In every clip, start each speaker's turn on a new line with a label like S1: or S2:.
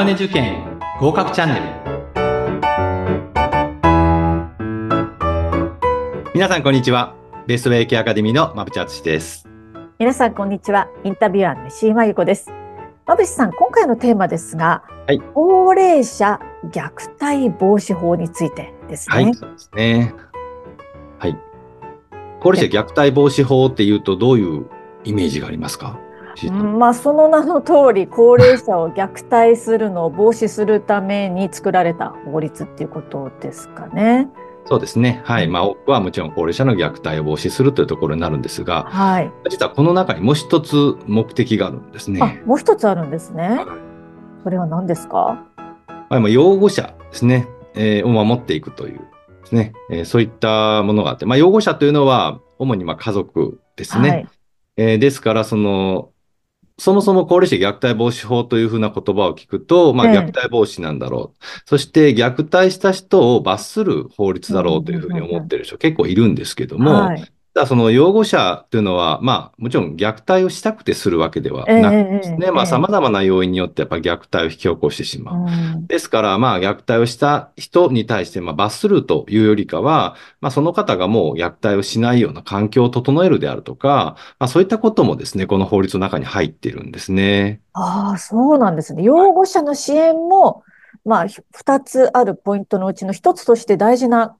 S1: マネ受験合格チャンネル。皆さんこんにちは。ベースウェイケアカデミーの馬淵敦です。
S2: 皆さんこんにちは。インタビュアーの石井真由子です。馬淵さん今回のテーマですが、
S1: はい、
S2: 高齢者虐待防止法についてですね。
S1: はいそうですね。はい。高齢者虐待防止法っていうとどういうイメージがありますか？
S2: まあ、その名の通り高齢者を虐待するのを防止するために作られた法律っていうことですかね。
S1: そうですね。はい。まあ、多くはもちろん高齢者の虐待を防止するというところになるんですが、
S2: はい。
S1: 実はこの中にもう一つ目的があるんですね。
S2: あ、もう一つあるんですね。それは何ですか？
S1: はい、まあ、養護者ですね、えー、を守っていくというですね、えー、そういったものがあって、まあ、養護者というのは主にまあ家族ですね。はい、えー、ですから、その、そもそも高齢者虐待防止法というふうな言葉を聞くと、まあ、虐待防止なんだろう、ええ、そして虐待した人を罰する法律だろうというふうに思ってる人結構いるんですけども、はいただその養護者というのは、まあ、もちろん虐待をしたくてするわけではなくてですね、えー、まあ、様々な要因によってやっぱ虐待を引き起こしてしまう。うん、ですから、まあ、虐待をした人に対して、まあ、罰するというよりかは、まあ、その方がもう虐待をしないような環境を整えるであるとか、まあ、そういったこともですね、この法律の中に入っているんですね。
S2: ああ、そうなんですね。養護者の支援も、まあ、二つあるポイントのうちの一つとして大事な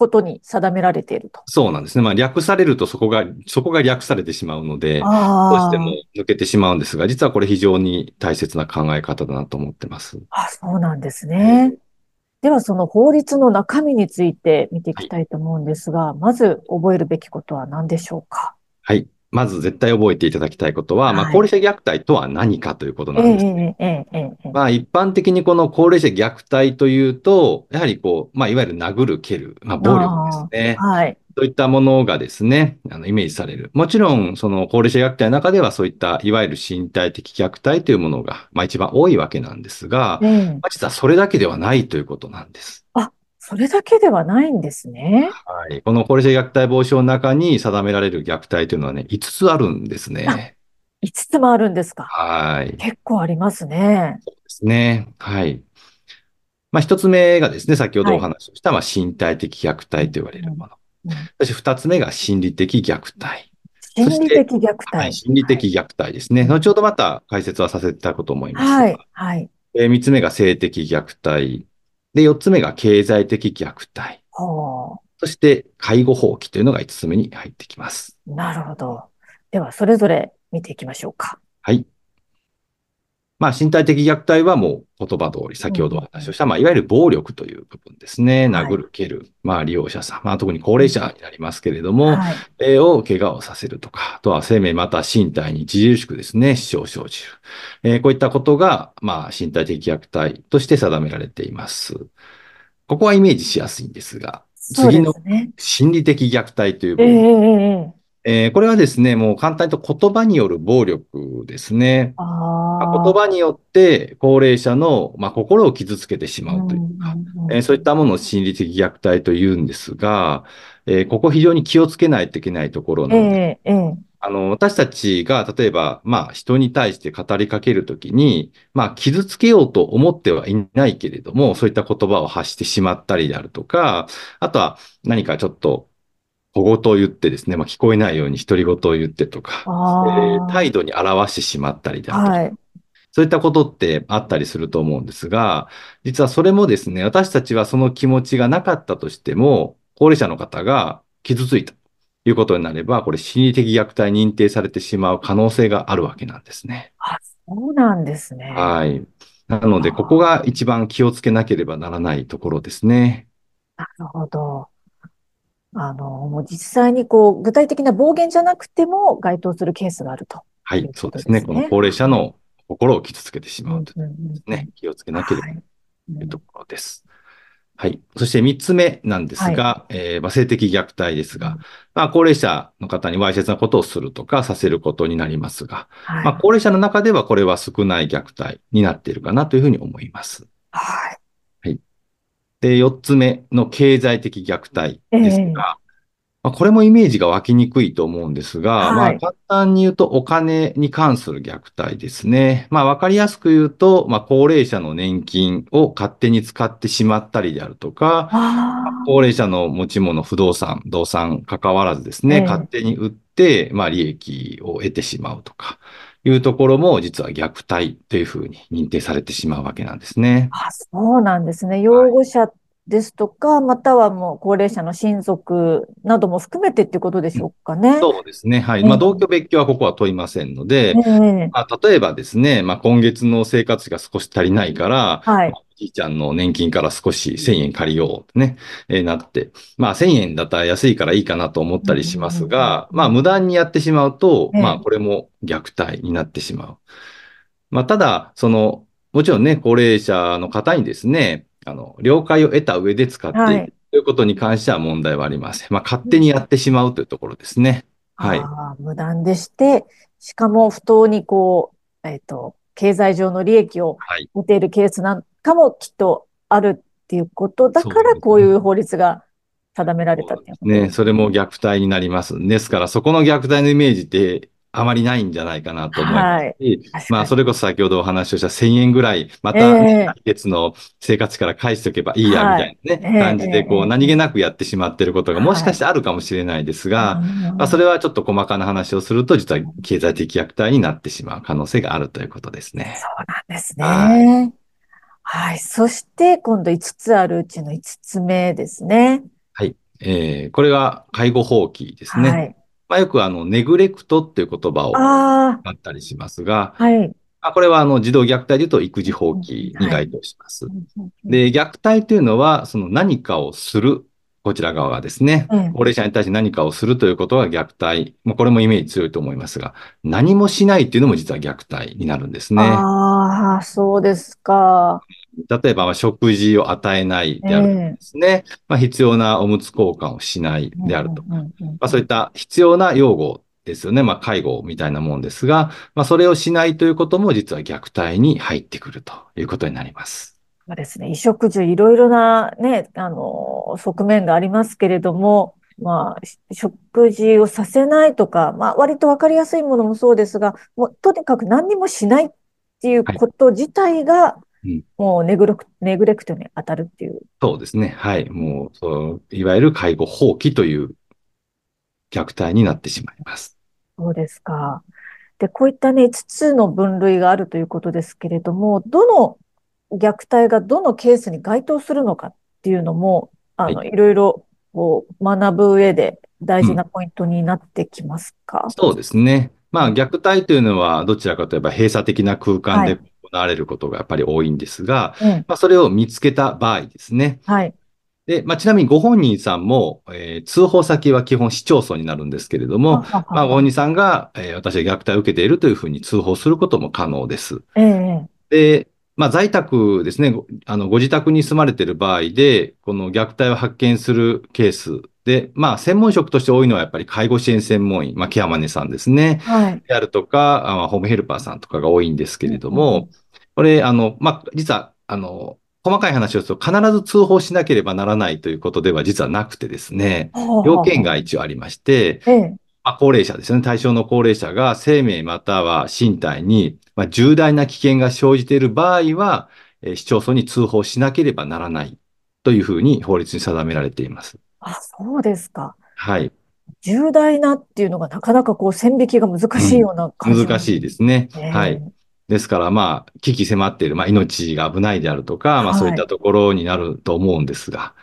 S2: ことに定められていると。
S1: そうなんですね。まあ、略されるとそこが、そこが略されてしまうので、どうしても抜けてしまうんですが、実はこれ非常に大切な考え方だなと思ってます。
S2: あ、そうなんですね。では、その法律の中身について見ていきたいと思うんですが、はい、まず覚えるべきことは何でしょうか？
S1: はい。まず絶対覚えていただきたいことは、はい、まあ、高齢者虐待とは何かということなんですね。まあ、一般的にこの高齢者虐待というと、やはりこう、まあ、いわゆる殴る、蹴る、まあ、暴力ですね。はい。そういったものがですね、あの、イメージされる。もちろん、その高齢者虐待の中ではそういった、いわゆる身体的虐待というものが、まあ、一番多いわけなんですが、まあ、実はそれだけではないということなんです。
S2: あ、それだけではないんですね。
S1: はい。この高齢者虐待防止法の中に定められる虐待というのはね、5つあるんですね。
S2: 5つもあるんですか。
S1: はい。
S2: 結構ありますね。
S1: そうですね。はい。まあ、1つ目がですね、先ほどお話をした、はい、まあ、身体的虐待と言われるもの。うんうん、そして2つ目が心理的虐待。
S2: 心理的虐待。はい、
S1: 心理的虐待ですね。はい、後ほどまた解説はさせたいと思います
S2: はい。はい。
S1: えー、3つ目が性的虐待。で、4つ目が経済的虐待。そして、介護放棄というのが5つ目に入ってきます。
S2: なるほど。では、それぞれ見ていきましょうか。
S1: はい。まあ、身体的虐待はもう言葉通り、先ほどお話をした、まあ、いわゆる暴力という部分ですね。殴る、蹴る、まあ、利用者さん、まあ、特に高齢者になりますけれども、はい、えー、を怪我をさせるとか、あとは生命また身体に著しくですね、死傷を生じる。えー、こういったことが、まあ、身体的虐待として定められています。ここはイメージしやすいんですが、次の心理的虐待という部分。えーえー、これはですね、もう簡単にと言葉による暴力ですね。あ言葉によって高齢者の、まあ、心を傷つけてしまうというか、えー、そういったものを心理的虐待というんですが、えー、ここ非常に気をつけないといけないところなので、えー、あの、私たちが例えば、まあ人に対して語りかけるときに、まあ傷つけようと思ってはいないけれども、そういった言葉を発してしまったりであるとか、あとは何かちょっと小言を言ってですね、まあ、聞こえないように独り言を言ってとか、えー、態度に表してしまったりであるとか、はい、そういったことってあったりすると思うんですが、実はそれもですね、私たちはその気持ちがなかったとしても、高齢者の方が傷ついたということになれば、これ心理的虐待認定されてしまう可能性があるわけなんですね。
S2: あ、そうなんですね。
S1: はい。なので、ここが一番気をつけなければならないところですね。
S2: なるほど。あの、もう実際にこう、具体的な暴言じゃなくても該当するケースがあると、
S1: はい、そうですね。この高齢者の心を傷つけてしまうというですね、気をつけなければというところです。はい。そして三つ目なんですが、はい、えー、まあ、性的虐待ですが、まあ、高齢者の方にわいせつなことをするとかさせることになりますが、はい、まあ、高齢者の中ではこれは少ない虐待になっているかなというふうに思います。
S2: はい。
S1: はい。で、四つ目の経済的虐待ですが、まあ、これもイメージが湧きにくいと思うんですが、
S2: はい
S1: まあ、簡単に言うとお金に関する虐待ですね。まあ、わかりやすく言うと、まあ、高齢者の年金を勝手に使ってしまったりであるとか、
S2: あ
S1: 高齢者の持ち物、不動産、動産関わらずですね、
S2: ええ
S1: 勝手に売って、まあ、利益を得てしまうとか、いうところも実は虐待というふうに認定されてしまうわけなんですね。
S2: あ、そうなんですね。養護者ですとか、またはもう高齢者の親族なども含めてっていうことでしょうかね。
S1: そうですね。はい。
S2: ええ
S1: まあ、同居別居はここは問いませんので、
S2: ええ
S1: まあ、例えばですね、まあ、今月の生活費が少し足りないから、
S2: はい。
S1: おじいちゃんの年金から少し1000円借りようとね、えーなって、まあ1000円だったら安いからいいかなと思ったりしますが、
S2: うん
S1: まあ無断にやってしまうと、
S2: ええ
S1: まあこれも虐待になってしまう。まあただ、その、もちろんね、高齢者の方にですね、あの、了解を得た上で使っていく、
S2: はい
S1: ということに関しては問題はありません。まあ勝手にやってしまうというところですね。はい。
S2: ああ、無断でして、しかも不当にこう、えっと、経済上の利益を
S1: はい。
S2: 得ているケースなんかもきっとあるっていうことだか
S1: そうですね
S2: らこういう法律が定められたっていう
S1: ね、それも虐待になります。ですから、そこの虐待のイメージってあまりないんじゃないかなと思います
S2: はい。
S1: し、
S2: 確かに
S1: まあ、それこそ先ほどお話をした1000円ぐらい、また、
S2: ええ
S1: ね、来月の生活費から返しておけばいいや、み
S2: はい
S1: たいなね、
S2: ええ
S1: 感じで、こう、
S2: ええ
S1: 何気なくやってしまっていることがもしかしてあるかもしれないですが、
S2: うん
S1: まあ、それはちょっと細かな話をすると、実は経済的虐待になってしまう可能性があるということですね。
S2: そうなんです
S1: は
S2: ね。はい。そして、今度5つあるうちの5つ目ですね。
S1: はい。えーこれが介護放棄ですね。
S2: はい。
S1: まあ、よくあの、ネグレクトっていう言葉を
S2: あ
S1: あったりしますが、
S2: あ、はい。
S1: あこれはあの児童虐待で言うと育児放棄に該当します。
S2: で、
S1: で、虐待というのは、その何かをする、こちら側がですね、
S2: うん
S1: 高齢者に対して何かをするということが虐待。もうこれもイメージ強いと思いますが、何もしないというのも実は虐待になるんですね。
S2: ああ、そうですか。
S1: 例えば、まあ食事を与えないであるとかですね、まあ、必要なおむつ交換をしないであるとか、まあ、そういった必要な用語ですよね。まあ、介護みたいなもんですが、まあ、それをしないということも実は虐待に入ってくるということになります。
S2: そうですね。衣食住、いろいろなね、あの、側面がありますけれども、まあ、し食事をさせないとか、まあ、割とわかりやすいものもそうですが、もう、とにかく何にもしないっていうこと自体が
S1: うん、
S2: もうネグレク、ネグレクトに当たるっていう。
S1: そうですね。はい。もう、そう、いわゆる介護放棄という虐待になってしまいます。
S2: そうですか。で、こういったね、5つの分類があるということですけれども、どの虐待がどのケースに該当するのかっていうのも、あの、、
S1: はい
S2: ろいろこう学ぶ上で大事なポイントになってきますか、
S1: そうですね。まあ、虐待というのは、どちらかといえば閉鎖的な空間で
S2: はい
S1: 行われることがやっぱり多いんですが、
S2: うん。
S1: まあ、それを見つけた場合ですね。
S2: はい。
S1: で、まあ、ちなみにご本人さんも、えー通報先は基本市町村になるんですけれども、
S2: はは
S1: まあ、ご本人さんが、えー私は虐待を受けているというふうに通報することも可能です。
S2: ええ
S1: で、まあ、在宅ですね、ごあの、ご自宅に住まれている場合で、この虐待を発見するケースで、まあ、専門職として多いのはやっぱり介護支援専門員、まあ、ケアマネさんですね。
S2: はい。
S1: であるとか、あまあホームヘルパーさんとかが多いんですけれども、これ、あの、まあ、実は、あの、細かい話をすると必ず通報しなければならないということでは実はなくてですね、要件が一応ありまして、
S2: ええ。
S1: まあ、高齢者ですよね。対象の高齢者が生命または身体に、まあ、重大な危険が生じている場合は、えー市町村に通報しなければならないというふうに法律に定められています。
S2: あ、そうですか。
S1: はい。
S2: 重大なっていうのがなかなかこう線引きが難しいような感じ。
S1: 難しいですね。
S2: ええ
S1: はい。ですから、まあ、危機迫っている、まあ、命が危ないであるとか、まあ、
S2: はい
S1: そういったところになると思うんですが、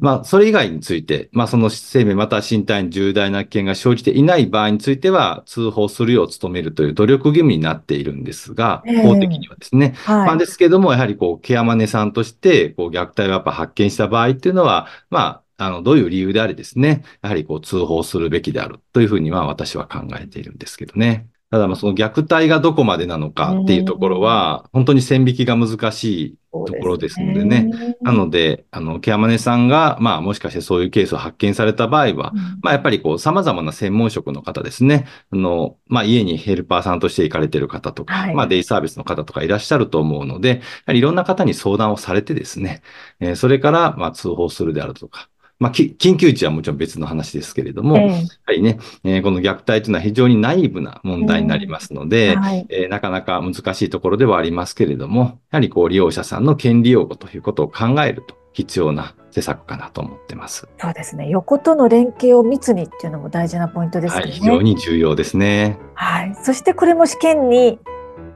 S1: まあ、それ以外について、まあ、その生命または身体に重大な危険が生じていない場合については、通報するよう努めるという努力義務になっているんですが
S2: ええ、
S1: 法的にはですね。まあ、
S2: はい。
S1: ですけども、やはりこう、ケアマネさんとして、こう、虐待をやっぱ発見した場合っていうのは、まあ、あの、どういう理由であれですね、やはりこう、通報するべきであるというふうには私は考えているんですけどね。ただ、まあ、その虐待がどこまでなのかっていうところは、本当に線引きが難しいところですのでね。
S2: ね
S1: なので、あの、ケアマネさんが、まあ、もしかしてそういうケースを発見された場合は、まあ、やっぱりこう、様々な専門職の方ですね。あの、まあ、家にヘルパーさんとして行かれている方とか、
S2: はい
S1: まあ、デイサービスの方とかいらっしゃると思うので、やはりいろんな方に相談をされてですね、えーそれから、まあ、通報するであるとか、まあ、緊急値はもちろん別の話ですけれども、えー、やはりね、えー、この虐待というのは非常にナイーブな問題になりますので、はい、えー、なかなか難しいところではありますけれども、やはりこう利用者さんの権利擁護ということを考えると必要な施策かなと思ってます。
S2: そうですね。横との連携を密にっていうのも大事なポイントですね。はい、
S1: 非常に重要ですね。
S2: はい。そしてこれも試験に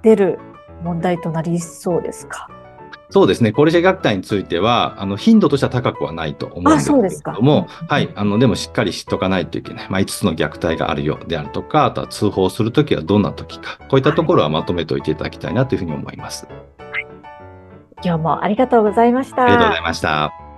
S2: 出る問題となりそうですか？
S1: そうですね。高齢者虐待については、あの、頻度としては高くはないと思うんですけれども、はい。あの、でもしっかり知っとかないといけない。まあ、5つの虐待があるよであるとか、あとは通報するときはどんなときか、こういったところはまとめておいていただきたいなというふうに思います。はい。
S2: 今日もありがとうございました。
S1: ありがとうございました。